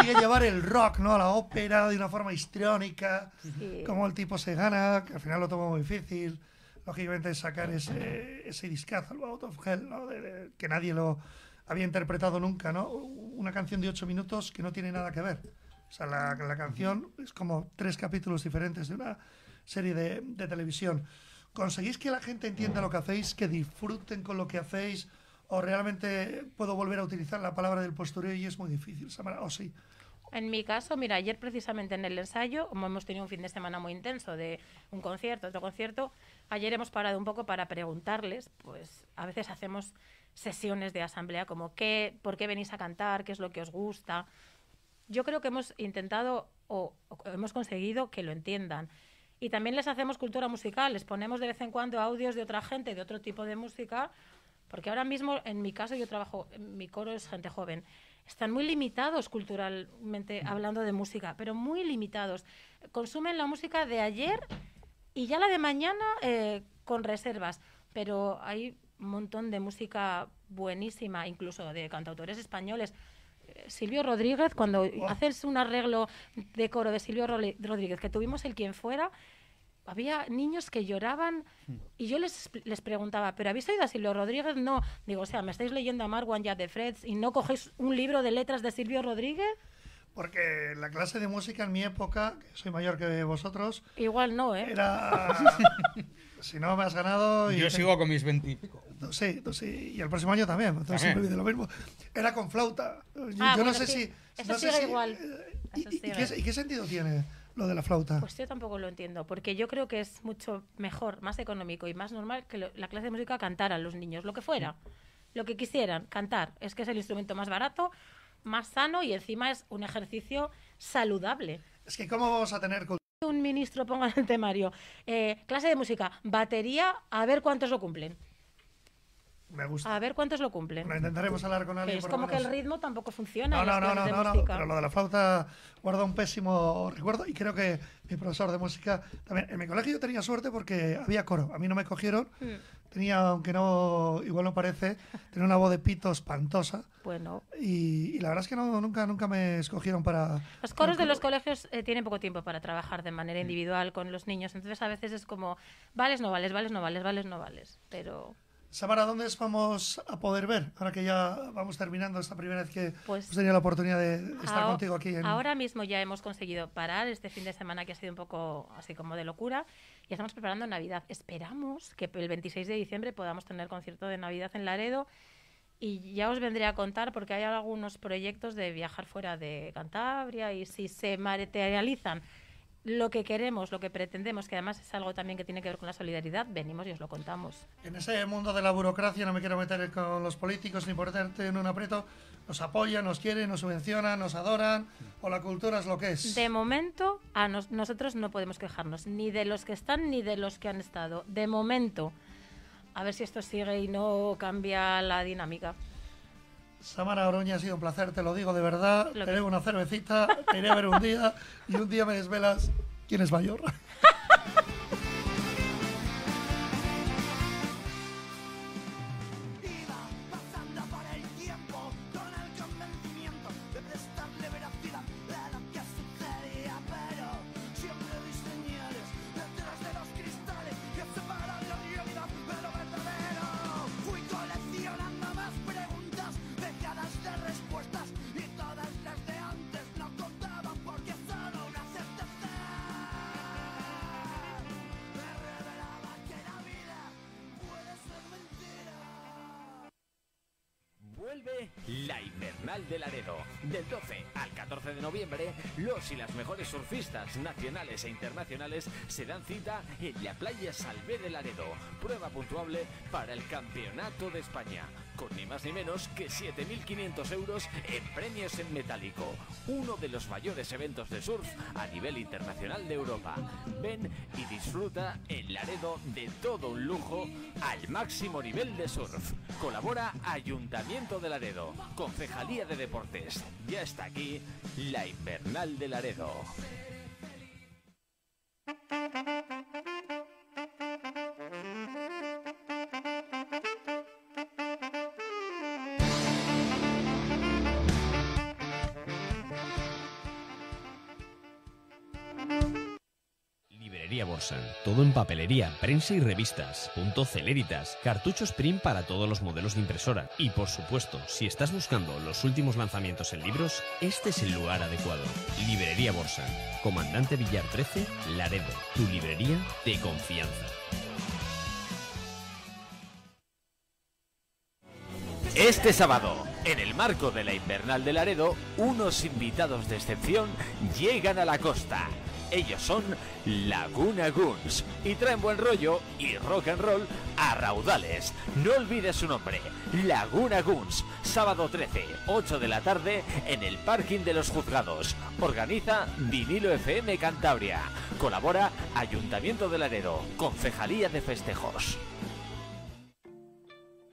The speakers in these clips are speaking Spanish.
consigue llevar el rock, ¿no? A la ópera de una forma histriónica, Sí. cómo el tipo se gana, que al final lo toma muy difícil. Lógicamente sacar ese, ese discazo, el Out of Hell, ¿no? De- de- que nadie lo había interpretado nunca, ¿no? Una canción de ocho minutos que no tiene nada que ver. O sea, la, la canción es como tres capítulos diferentes de una serie de, de televisión. ¿Conseguís que la gente entienda lo que hacéis, que disfruten con lo que hacéis? ¿O realmente puedo volver a utilizar la palabra del postureo y es muy difícil? Samara? ¿O sí? En mi caso, mira, ayer precisamente en el ensayo, como hemos tenido un fin de semana muy intenso de un concierto, otro concierto, ayer hemos parado un poco para preguntarles, pues a veces hacemos sesiones de asamblea como qué, por qué venís a cantar, qué es lo que os gusta. Yo creo que hemos intentado o, o hemos conseguido que lo entiendan. Y también les hacemos cultura musical, les ponemos de vez en cuando audios de otra gente, de otro tipo de música, porque ahora mismo, en mi caso, yo trabajo, mi coro es gente joven. Están muy limitados culturalmente hablando de música, pero muy limitados. Consumen la música de ayer y ya la de mañana eh, con reservas, pero hay un montón de música buenísima, incluso de cantautores españoles. Eh, Silvio Rodríguez, cuando haces un arreglo de coro de Silvio Rodríguez, que tuvimos el quien fuera, había niños que lloraban y yo les, les preguntaba, ¿pero habéis oído a Silvio Rodríguez? No. Digo, o sea, ¿me estáis leyendo a Marwan ya de Freds y no cogéis un libro de letras de Silvio Rodríguez? Porque la clase de música en mi época, que soy mayor que vosotros, Igual no, ¿eh? era... si no me has ganado... Y Yo sigo con mis veintipico. Sí, sí, y el próximo año también, entonces También. siempre dice lo mismo. Era con flauta. Yo, Ah, yo no bueno, sé sí, si... eso no sé sigue si- igual. eh, ¿Y, Eso y- y sigue. qué, y qué sentido tiene lo de la flauta? Pues yo tampoco lo entiendo, porque yo creo que es mucho mejor, más económico y más normal que lo- la clase de música cantara a los niños, lo que fuera, lo que quisieran, cantar. Es que es el instrumento más barato, más sano y encima es un ejercicio saludable. Es que ¿cómo vamos a tener cultura? Un ministro ponga en el temario, eh, clase de música, batería, a ver cuántos lo cumplen. Me gusta. A ver cuántos lo cumplen. Bueno, intentaremos hablar con alguien. es lo como que el ritmo tampoco funciona. No, no, no, no, no, no, pero lo de la flauta guarda un pésimo recuerdo y creo que mi profesor de música también. En mi colegio yo tenía suerte porque había coro. A mí no me cogieron. Hmm. Tenía, aunque no, igual no parece, tenía una voz de pito espantosa Bueno, y, y la verdad es que no, nunca, nunca me escogieron para... Los coros de los colegios eh, tienen poco tiempo para trabajar de manera individual con los niños, entonces a veces es como, vales, no vales, vales, no vales, vales, no vales, pero Samara, ¿dónde os vamos a poder ver? Ahora que ya vamos terminando esta primera vez que Pues- hemos tenido la oportunidad de estar contigo aquí en... ahora mismo ya hemos conseguido parar este fin de semana que ha sido un poco así como de locura y estamos preparando Navidad. Esperamos que el 26 de diciembre podamos tener concierto de Navidad en Laredo y ya os vendré a contar porque hay algunos proyectos de viajar fuera de Cantabria y si se materializan lo que queremos, lo que pretendemos, que además es algo también que tiene que ver con la solidaridad, venimos y os lo contamos. En ese mundo de la burocracia no me quiero meter con los políticos ni ponerte en un aprieto. Nos apoyan, nos quieren, nos subvencionan, nos adoran, o la cultura es lo que es. De momento, a nos- nosotros no podemos quejarnos, ni de los que están ni de los que han estado. De momento, a ver si esto sigue y no cambia la dinámica. Samara Oroña, ha sido un placer, te lo digo de verdad. Lo Te que- debo una cervecita, te iré a ver un día y un día me desvelas quién es mayor. Hey. La Invernal de Laredo. Del 12 al 14 de noviembre, los y las mejores surfistas nacionales e internacionales se dan cita en la playa Salvé de Laredo. Prueba puntuable para el Campeonato de España. Con ni más ni menos que 7.500 euros en premios en metálico. Uno de los mayores eventos de surf a nivel internacional de Europa. Ven y disfruta en Laredo de todo un lujo al máximo nivel de surf. Colabora Ayuntamiento de Laredo, Concejalía de Deportes. Ya está aquí la Invernal de Laredo. Todo en papelería, prensa y revistas. Punto Celeritas. Cartuchos print para todos los modelos de impresora. Y por supuesto, si estás buscando los últimos lanzamientos en libros, este es el lugar adecuado. Librería Borsan. Comandante Villar 13, Laredo. Tu librería de confianza. Este sábado, en el marco de la Invernal de Laredo, unos invitados de excepción llegan a la costa. Ellos son Laguna Guns y traen buen rollo y rock and roll a raudales. No olvides su nombre, Laguna Guns, sábado 13, 8 de la tarde en el parking de los juzgados. Organiza Vinilo FM Cantabria. Colabora Ayuntamiento de Laredo, Concejalía de Festejos.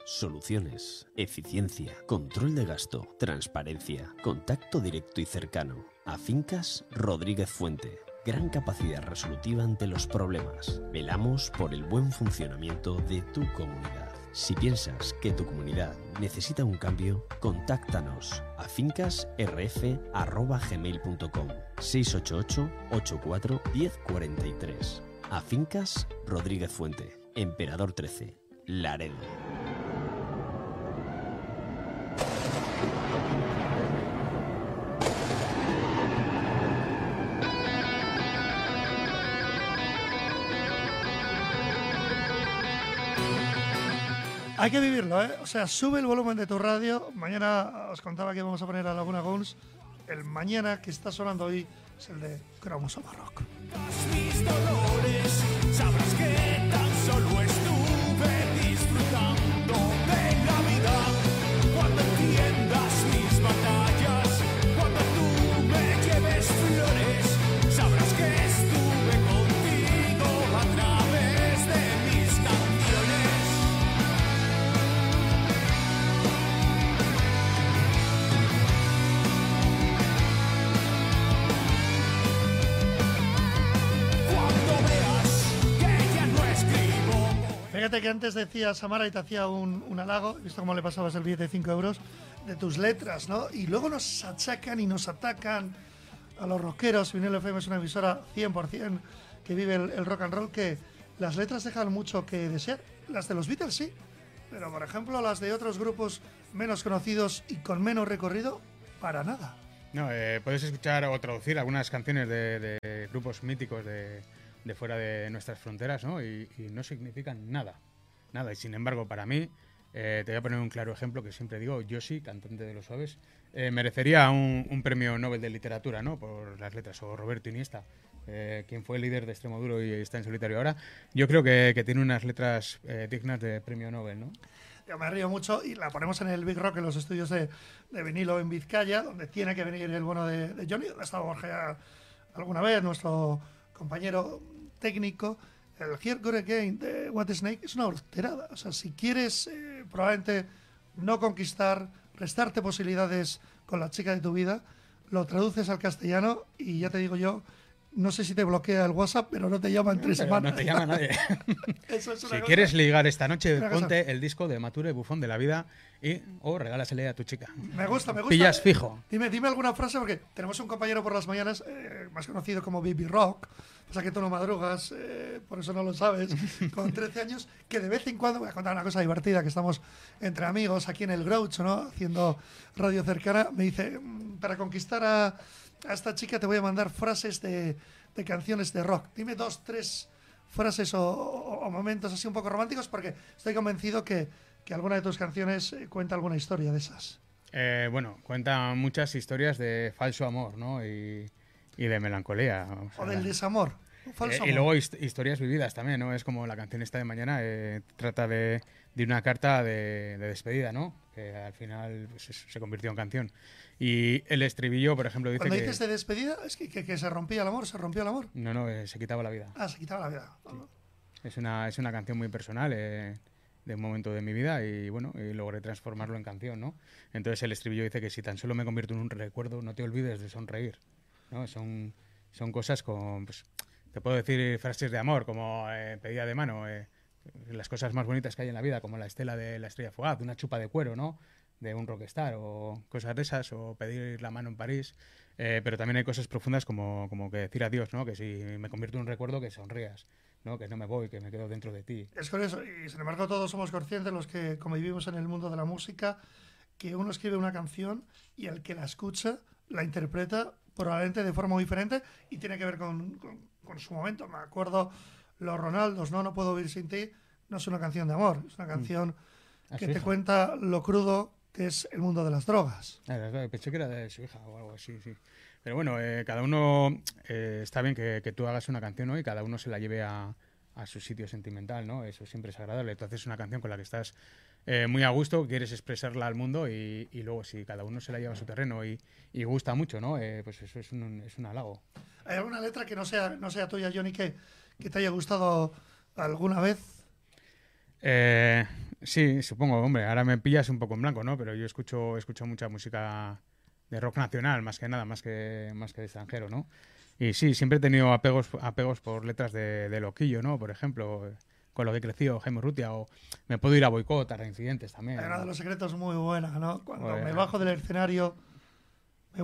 Soluciones, eficiencia, control de gasto, transparencia, contacto directo y cercano. A Fincas Rodríguez Fuente. Gran capacidad resolutiva ante los problemas. Velamos por el buen funcionamiento de tu comunidad. Si piensas que tu comunidad necesita un cambio, contáctanos a fincasrf.gmail.com 688 84 1043 A Fincas Rodríguez Fuente, Emperador 13, Laredo. Hay que vivirlo, ¿eh? O sea, sube el volumen de tu radio. Mañana os contaba que vamos a poner a Laguna Guns. El mañana que está sonando hoy es el de Cromosoma Rock. Fíjate que antes decía Samara y te hacía un, un halago, visto cómo le pasabas el billete de 5 euros, de tus letras, ¿no? Y luego nos achacan y nos atacan a los rockeros. Vinilo FM es una emisora 100% que vive el, el rock and roll, que las letras dejan mucho que desear. Las de los Beatles sí, pero por ejemplo las de otros grupos menos conocidos y con menos recorrido, para nada. No, eh, escuchar o traducir algunas canciones de, de grupos míticos de, de fuera de nuestras fronteras, ¿no? Y, no significan nada, nada. Y sin embargo, para mí, eh, te voy a poner un claro ejemplo que siempre digo, Yoshi, cantante de Los Suaves, eh, merecería un, premio Nobel de Literatura, ¿no? Por las letras, o Roberto Iniesta, eh, quien fue líder de Extremoduro y está en solitario ahora. Yo creo que, tiene unas letras dignas de premio Nobel, ¿no? Yo me río mucho y la ponemos en el Big Rock, en los estudios de, de vinilo en Vizcaya, donde tiene que venir el bueno de, Johnny. donde Ha estado Borja alguna vez, nuestro compañero técnico. El Here Go Again de What Snake es una horterada. O sea, si quieres eh, probablemente no conquistar, restarte posibilidades con la chica de tu vida, lo traduces al castellano y ya te digo yo, no sé si te bloquea el WhatsApp, pero no te llama en tres Pero semanas. no te llama nadie. Eso es una Si cosa- quieres ligar esta noche, Una cosa- ponte el disco de Mature Bufón de la Vida y o regálasele a tu chica. Me gusta, me gusta. Pillas fijo. Dime, dime alguna frase, porque tenemos un compañero por las mañanas, eh, más conocido como Bibi Rock, pasa que tú no madrugas, eh, por eso no lo sabes, con 13 años, que de vez en cuando, voy a contar una cosa divertida, que estamos entre amigos aquí en el Groucho, ¿no? Haciendo radio cercana, me dice, "Mm, para conquistar a, a esta chica te voy a mandar frases de, de canciones de rock. Dime dos, tres frases o, o- o momentos así un poco románticos, porque estoy convencido que, que alguna de tus canciones eh, cuenta alguna historia de esas. Eh, bueno, cuenta muchas historias de falso amor, ¿no? Y, y de melancolía. o O del desamor. Falso Eh, y luego hist- historias vividas también, ¿no? Es como la canción esta de mañana, eh, trata de, de una carta de, de despedida, ¿no? Que al final pues, es- se convirtió en canción. Y el estribillo, por ejemplo, dice Cuando que... dices de despedida, es que, que- que se rompía el amor, se rompió el amor. No, no, eh, se quitaba la vida. Ah, se quitaba la vida. No. Es una, es una canción muy personal eh, de un momento de mi vida y bueno, y logré transformarlo en canción, ¿no? Entonces el estribillo dice que si tan solo me convierto en un recuerdo, no te olvides de sonreír, ¿no? Son, son cosas con, pues, te puedo decir frases de amor, como eh, pedida de mano, eh, las cosas más bonitas que hay en la vida, como la estela de la estrella fugaz, una chupa de cuero, ¿no? De un rockstar o cosas de esas, o pedir la mano en París. Eh, pero también hay cosas profundas como, como que decir adiós, ¿no? Que si me convierto en un recuerdo, que sonrías, ¿no? Que no me voy, que me quedo dentro de ti. Es curioso, y sin embargo todos somos conscientes, los que convivimos en el mundo de la música, que uno escribe una canción y el que la escucha la interpreta probablemente de forma muy diferente y tiene que ver con, con- con su momento. Me acuerdo Los Ronaldos, ¿no? No puedo vivir sin ti, no es una canción de amor, es una canción A que te cuenta lo crudo que es el mundo de las drogas. Ah, pensé que era de su hija o algo así, sí. Pero bueno, eh, cada uno eh, está bien que, que tú hagas una canción ¿no? y cada uno se la lleve a, a su sitio sentimental, ¿no? Eso siempre es agradable. Tú haces una canción con la que estás eh, muy a gusto, quieres expresarla al mundo y, y luego si cada uno se la lleva a su terreno y, y gusta mucho, ¿no? Eh, pues eso es un, es un halago. ¿Hay alguna letra que no sea, no sea tuya, Johnny, que, que te haya gustado alguna vez? Eh, sí, supongo, hombre, ahora me pillas un poco en blanco, ¿no? Pero yo escucho, escucho mucha música de rock nacional, más que nada, más que, más que de extranjero, ¿no? Y sí, siempre he tenido apegos, apegos por letras de, de Loquillo, ¿no? Por ejemplo, con lo que creció Jaime Rutia, o me puedo ir a boicot, a reincidentes también. Una ¿no? de los secretos muy buena, ¿no? Cuando Joder. me bajo del escenario,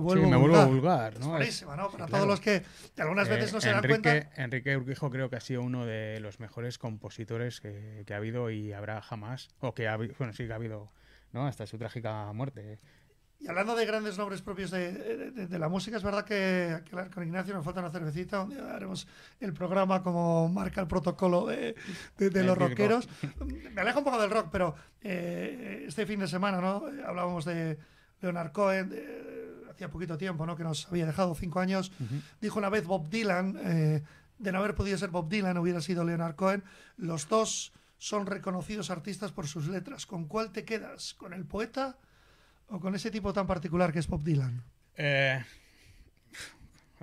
me Sí, vuelvo me vulgar. vuelvo vulgar, Es ¿no? buenísima, ¿no? sí, Para claro. todos los que algunas veces Eh, no se dan Enrique, cuenta. Enrique Urquijo creo que ha sido uno de los mejores compositores que, que ha habido y habrá jamás, o que ha, bueno, sí que ha habido, ¿no? Hasta su trágica muerte. Y hablando de grandes nombres propios de, de- de- la música, es verdad que, que con Ignacio nos falta una cervecita, donde haremos el programa como marca el protocolo de, de- los rockeros. Me alejo un poco del rock, pero eh, este fin de semana, ¿no? Eh, Hablábamos de Leonard Cohen, hacía poquito tiempo, ¿no? Que nos había dejado cinco años. Dijo una vez Bob Dylan, eh, de no haber podido ser Bob Dylan, hubiera sido Leonard Cohen. Los dos son reconocidos artistas por sus letras. ¿Con cuál te quedas? ¿Con el poeta o con ese tipo tan particular que es Bob Dylan? Eh,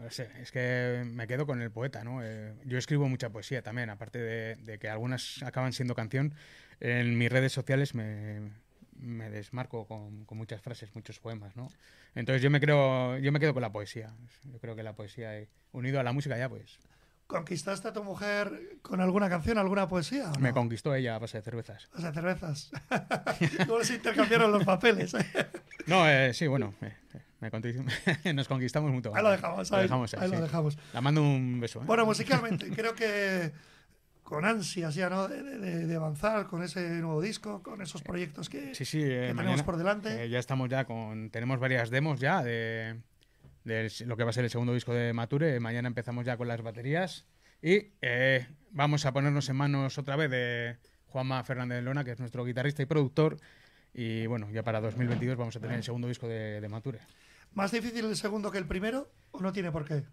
es que me quedo con el poeta, ¿no? Eh, yo escribo mucha poesía también, aparte de, de que algunas acaban siendo canción. En mis redes sociales me, me desmarco con, con muchas frases, muchos poemas, ¿no? Entonces yo me creo, yo me quedo con la poesía. Yo creo que la poesía, eh, unido a la música ya, pues, ¿Conquistaste a tu mujer con alguna canción, alguna poesía? o me no? conquistó ella a base de cervezas. O sea, cervezas. ¿Cómo se intercambiaron los papeles? No, eh, sí, bueno, eh, eh, me nos conquistamos mutuamente. Ahí lo dejamos, Lo ahí, dejamos ahí lo sí. dejamos. La mando un beso. ¿eh? Bueno, musicalmente, creo que con ansias ya, ¿no? De, de- de avanzar con ese nuevo disco, con esos proyectos que, Sí, sí, que eh, tenemos por delante. eh, ya estamos ya con. Tenemos varias demos ya de, de lo que va a ser el segundo disco de Mature. Mañana empezamos ya con las baterías. Y eh, vamos a ponernos en manos otra vez de Juanma Fernández de Lona, que es nuestro guitarrista y productor. Y bueno, ya para 2022 vamos a tener el segundo disco de Mature. ¿Más difícil el segundo que el primero o no tiene por qué?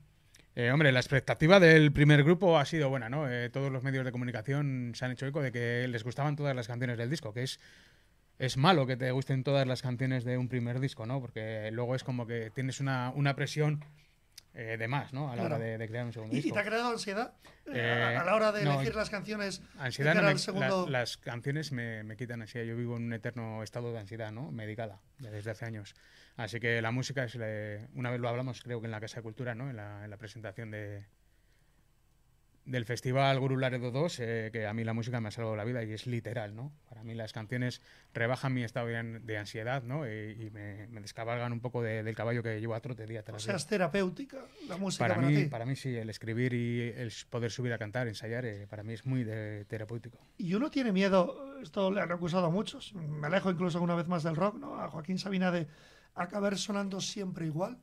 Eh, hombre, la expectativa del primer grupo ha sido buena, ¿no? Eh, todos los medios de comunicación se han hecho eco de que les gustaban todas las canciones del disco, que es, es malo que te gusten todas las canciones de un primer disco, ¿no? Porque luego es como que tienes una, una presión eh, de más, ¿no? A la Claro. hora de, de crear un segundo ¿Y, y disco. te ha creado ansiedad eh, Eh, a, a la hora de no, elegir las canciones? Ansiedad, no me- segundo... la- las canciones me, me quitan ansiedad. Yo vivo en un eterno estado de ansiedad, ¿no? Medicada, desde hace años. Así que la música es, la- una vez lo hablamos, creo que en la Casa de Cultura, ¿no? En la, en la presentación de del festival Guru Laredo 2, eh, que a mí la música me ha salvado la vida y es literal, ¿no? Para mí las canciones rebajan mi estado de, an- de ansiedad, ¿no? Y, y me, me descabalgan un poco de- del caballo que llevo a trote día O tras sea, día. es terapéutica la música Para para, mí, ti. para mí sí, el escribir y el poder subir a cantar, ensayar, eh, para mí es muy de- terapéutico. Y uno tiene miedo, esto le han acusado a muchos, me alejo incluso una vez más del rock, ¿no? A Joaquín Sabina de acabar sonando siempre igual.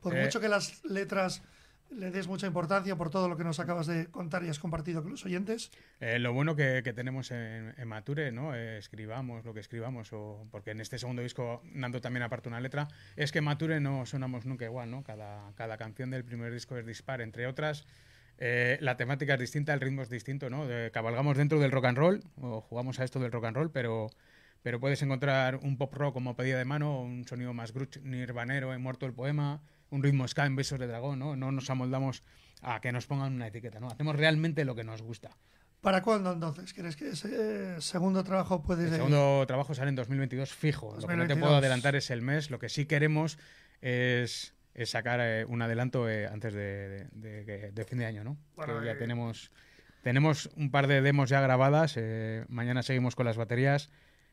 Por Eh, mucho que las letras le des mucha importancia por todo lo que nos acabas de contar y has compartido con los oyentes. Eh, lo bueno que, que tenemos en, en Mature, ¿no? Eh, escribamos lo que escribamos, o, porque en este segundo disco Nando también aparte una letra, es que Mature no sonamos nunca igual, ¿no? Cada, cada canción del primer disco es dispar, entre otras. eh, la temática es distinta, el ritmo es distinto, ¿no? Cabalgamos dentro del rock and roll, o jugamos a esto del rock and roll, pero, pero puedes encontrar un pop rock como pedida de mano, un sonido más grunge, nirvanero en Muerto el Poema, un ritmo ska en Besos de Dragón, ¿no? No nos amoldamos a que nos pongan una etiqueta, ¿no? Hacemos realmente lo que nos gusta. ¿Para cuándo entonces? ¿Crees que ese eh, segundo trabajo puede El segundo trabajo sale en 2022 fijo. Lo que no te 2022. puedo adelantar es el mes. Lo que sí queremos es, es sacar eh, un adelanto eh, antes de, de- de- de fin de año, ¿no? Bueno, Que ya eh, tenemos, tenemos un par de demos ya grabadas. mañana seguimos con las baterías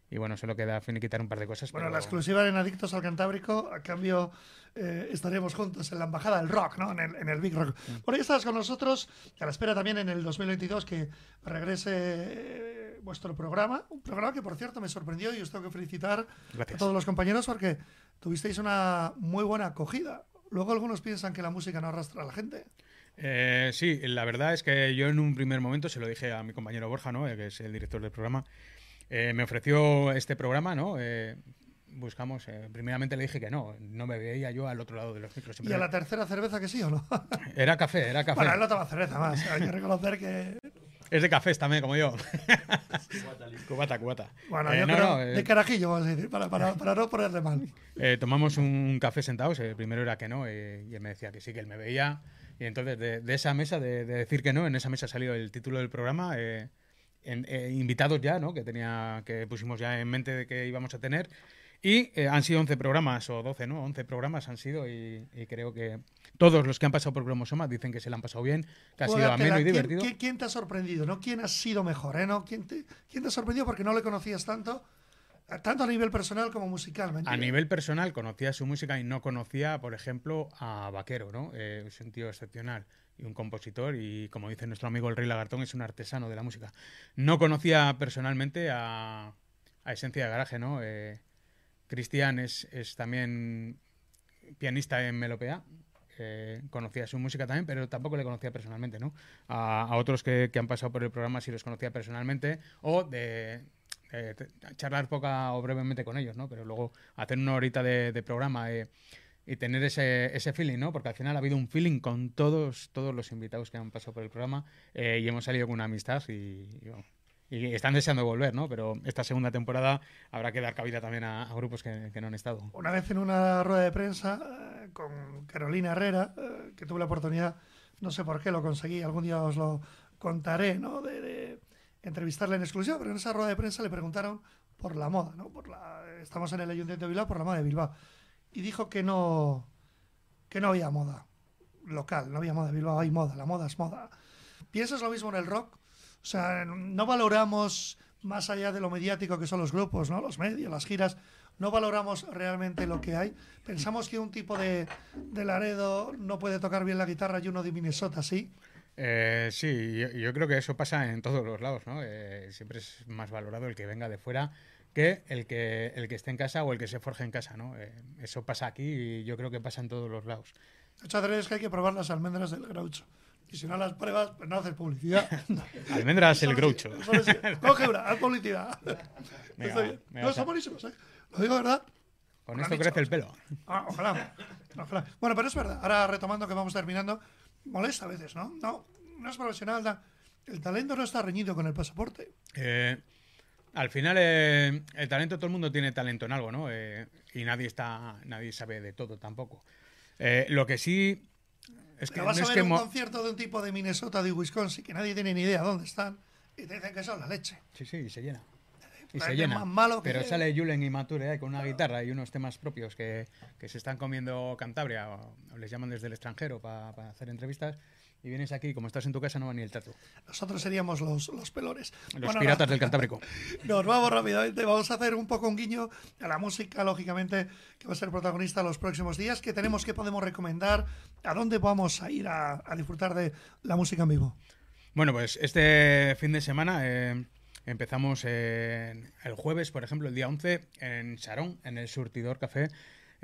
y bueno, solo queda finiquitar un par de cosas. Bueno, pero- la exclusiva en Adictos al Cantábrico, a cambio eh, estaremos juntos en la Embajada del Rock, ¿no? En el, en el Big Rock. Mm. Por ahí estás con nosotros, a la espera también en el 2022 que regrese eh, vuestro programa, un programa que por cierto me sorprendió y os tengo que felicitar Gracias. a todos los compañeros porque tuvisteis una muy buena acogida. Luego algunos piensan que la música no arrastra a la gente. Eh, sí, la verdad es que yo en un primer momento se lo dije a mi compañero Borja, ¿no? Que es el director del programa. Eh, me ofreció este programa, ¿no? Eh, buscamos, eh, primeramente le dije que no, no me veía yo al otro lado de los micros. Y siempre- a la tercera cerveza que sí o no. Era café, era café. bueno, él no toma cerveza más. Hay que reconocer que. Es de cafés también, como yo. cubata, cubata. Bueno, Eh, yo no, creo. no, eh, de carajillo, vamos a decir, para, para, para no ponerle mal. Eh, tomamos un café sentados, el primero era que no, eh, y él me decía que sí, que él me veía. Y entonces de, de esa mesa, de, de decir que no, en esa mesa salió el título del programa, eh, en- eh, invitados ya, ¿no? Que, tenía, que pusimos ya en mente de que íbamos a tener. Y eh, han sido 11 programas, o 12, ¿no? 11 programas han sido, y, y creo que todos los que han pasado por Cromosoma dicen que se le han pasado bien, que ha sido ameno y ¿Quién- divertido. ¿quién, quién te ha sorprendido? ¿no? ¿Quién ha sido mejor? ¿eh? ¿No? ¿Quién, te, quién te ha sorprendido porque no le conocías tanto? Tanto a nivel personal como musical. ¿me A nivel personal conocía su música y no conocía, por ejemplo, a Vaquero, ¿no? Eh, es un tío excepcional y un compositor y, como dice nuestro amigo el Rey Lagartón, es un artesano de la música. No conocía personalmente a, a Esencia de Garaje, ¿no? Eh, Cristian es, es también pianista en Melopea. eh, conocía su música también, pero tampoco le conocía personalmente, ¿no? A, a otros que, que han pasado por el programa sí los conocía personalmente o de, de te- charlar poca o brevemente con ellos, ¿no? Pero luego hacer una horita de, de programa eh, y tener ese, ese feeling, ¿no? Porque al final ha habido un feeling con todos, todos los invitados que han pasado por el programa eh, y hemos salido con una amistad y, y, bueno, y están deseando volver, ¿no? Pero esta segunda temporada habrá que dar cabida también a, grupos que, no han estado. Una vez en una rueda de prensa eh, con Carolina Herrera, eh, que tuve la oportunidad, no sé por qué lo conseguí, algún día os lo contaré, ¿no? De, de entrevistarle en exclusiva, pero en esa rueda de prensa le preguntaron por la moda, ¿no? Por la, estamos en el Ayuntamiento de Bilbao por la moda de Bilbao. Y dijo que no, que no había moda local, no había moda de Bilbao, hay moda, la moda es moda. ¿Piensas lo mismo en el rock? O sea, no valoramos más allá de lo mediático que son los grupos, ¿no? Los medios, las giras, no valoramos realmente lo que hay. Pensamos que un tipo de, de Laredo no puede tocar bien la guitarra y uno de Minnesota sí. Eh, sí, yo, yo creo que eso pasa en todos los lados, ¿no? Eh, siempre es más valorado el que venga de fuera que el que el que esté en casa o el que se forje en casa, ¿no? Eh, eso pasa aquí y yo creo que pasa en todos los lados. De hecho, es que hay que probar las almendras del Groucho. Y si no las pruebas, pues no haces publicidad. Almendras el groucho. Coge una, haz publicidad. Venga, Está bien. venga, no, son buenísimos, ¿eh? Lo digo, ¿verdad? Con esto crece el pelo. Ah, ojalá. ojalá. Bueno, pero es verdad. Ahora retomando que vamos terminando, molesta a veces, ¿no? No, no es profesional. El talento no está reñido con el pasaporte. Eh, al final, eh, el talento, todo el mundo tiene talento en algo, ¿no? Eh, y nadie está, nadie sabe de todo tampoco. Lo que sí es que Te no vas a es ver que un concierto de un tipo de Minnesota, de Wisconsin, que nadie tiene ni idea dónde están, y te dicen que son la leche. Sí, sí, y se llena. Y se llena. más malo que- Pero sale Julen y Mature ahí con una guitarra y unos temas propios que, que se están comiendo Cantabria o, o les llaman desde el extranjero para hacer entrevistas. Y vienes aquí, como estás en tu casa, no va ni el trato. Nosotros seríamos los, los pelones. Los Bueno, piratas no. del Cantábrico. Nos vamos rápidamente. Vamos a hacer un poco un guiño a la música, lógicamente, que va a ser protagonista los próximos días. ¿Qué tenemos que podemos recomendar? ¿A dónde vamos a ir a, a disfrutar de la música en vivo? Bueno, pues este fin de semana eh, empezamos eh, el jueves, por ejemplo, el día 11, en Sarón, en el Surtidor Café.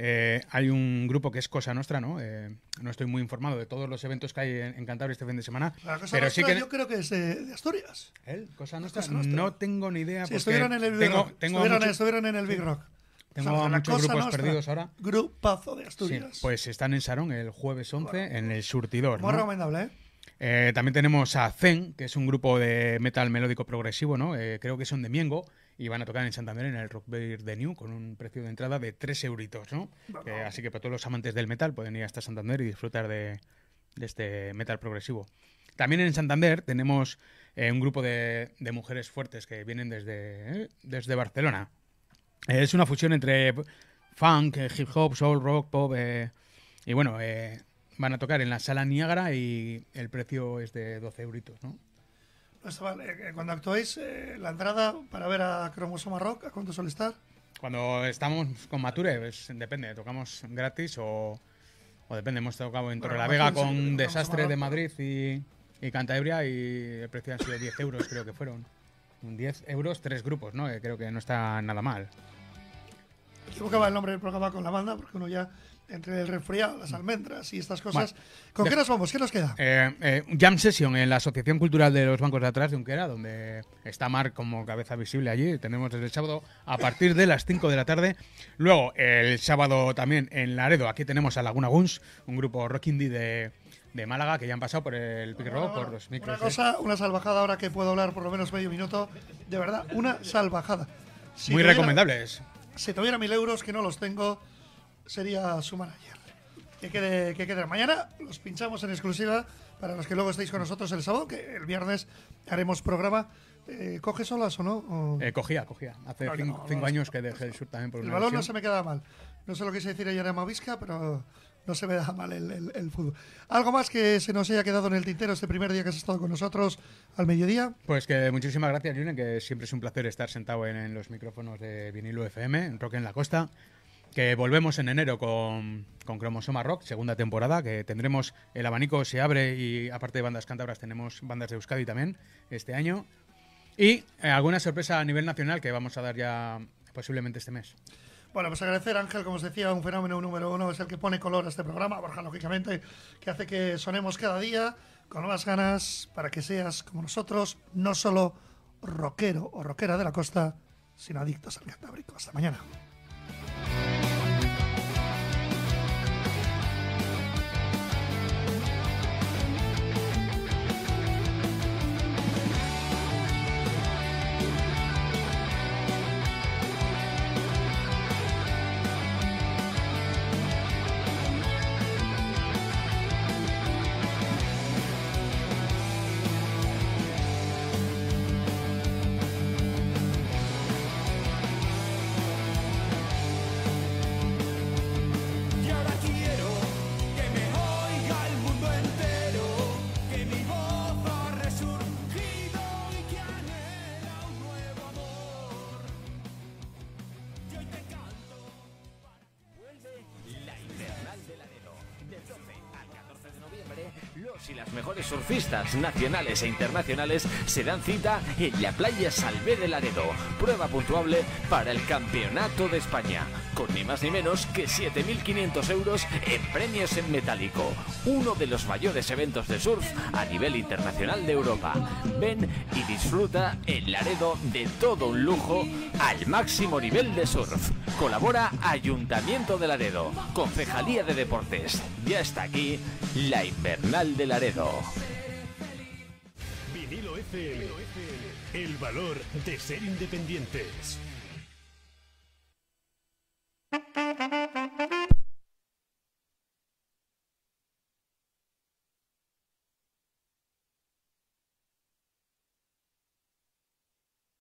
Eh, hay un grupo que es Cosa Nostra, ¿no? Eh, no estoy muy informado de todos los eventos que hay en, en Cantabria este fin de semana. La cosa pero sí que... yo creo que es de, de Asturias. ¿El? ¿Cosa Nostra? Cosa Nostra. No tengo ni idea. Sí, estuvieron en el Big tengo, Rock. tengo estuvieron, mucho- estuvieron en el Big Rock. tengo muchos grupos Nostra, perdidos ahora. Grupazo de Sí, Asturias. pues están en Sarón el jueves 11 en el Surtidor. Muy ¿no? recomendable, ¿eh? Eh, también tenemos a Zen, que es un grupo de metal melódico progresivo, ¿no? Eh, creo que son de Miengo y van a tocar en Santander en el Rock Beer de New con un precio de entrada de 3 euritos, ¿no? Así que para todos los amantes del metal pueden ir hasta Santander y disfrutar de, de este metal progresivo. También en Santander tenemos eh, un grupo de, de mujeres fuertes que vienen desde, eh, desde Barcelona. Es una fusión entre funk, eh, hip hop, soul, rock, pop. eh, y bueno, eh, van a tocar en la sala Niágara y el precio es de 12 euritos, ¿no? Eh, eh, cuando actuéis, eh, la entrada para ver a Cromosoma Rock, ¿a cuánto suele estar? Cuando estamos con Mature, pues, depende, tocamos gratis o, o depende, hemos tocado en Bueno, Torrelavega Mature, sí, con Desastre de. Madrid y, y Cantabria y el precio han sido 10 euros, creo que fueron. Un 10 euros, tres grupos, ¿no? Que creo que no está nada mal. Equivocaba el nombre del programa con la banda, porque uno ya, entre el resfriado, las almendras y estas cosas. ¿Con de- qué nos vamos? ¿Qué nos queda? Eh, eh, jam session en la Asociación Cultural de los Bancos de Atrás de Unquera, donde está Marc como cabeza visible allí. Tenemos desde el sábado a partir de las 5 de la tarde. Luego, el sábado también en Laredo, aquí tenemos a Laguna Guns, un grupo rock indie de, de Málaga que ya han pasado por el Pick Rock, por los Una micros. de- cosa, una salvajada ahora que puedo hablar por lo menos medio minuto. De verdad, una salvajada. Si Muy recomendables. Si tuviera mil euros, que no los tengo, sería su manager. Que quede, que quede. Mañana los pinchamos en exclusiva para los que luego estéis con nosotros el sábado, que el viernes haremos programa. Eh, ¿Coge solas o no? O- Eh, cogía, cogía. Hace No, cin- no, cinco no, años que dejé el sur también por el una balón no se me queda mal. No sé lo que quise decir ayer en Mavisca, pero no se me da mal el, el- el fútbol. ¿Algo más que se nos haya quedado en el tintero este primer día que has estado con nosotros al mediodía? Pues que muchísimas gracias, Julen, que siempre es un placer estar sentado en, en los micrófonos de Vinilo FM, en Rock en la Costa. Que volvemos en enero con, con Cromosoma Rock, segunda temporada, que tendremos el abanico se abre y aparte de bandas cántabras tenemos bandas de Euskadi también este año. Y eh, alguna sorpresa a nivel nacional que vamos a dar ya posiblemente este mes. Bueno, pues agradecer Ángel, como os decía, un fenómeno número uno, es el que pone color a este programa, Borja, lógicamente, que hace que sonemos cada día con nuevas ganas para que seas como nosotros, no solo rockero o rockera de la costa, sino adictos al Cantábrico. Hasta mañana. Las surfistas nacionales e internacionales se dan cita en la playa Salvé de Laredo. Prueba puntuable para el Campeonato de España. Con ni más ni menos que 7.500 euros en premios en metálico. Uno de los mayores eventos de surf a nivel internacional de Europa. Ven y disfruta en Laredo de todo un lujo al máximo nivel de surf. Colabora Ayuntamiento de Laredo, Concejalía de Deportes. Ya está aquí la Invernal de Laredo. El valor de ser independientes.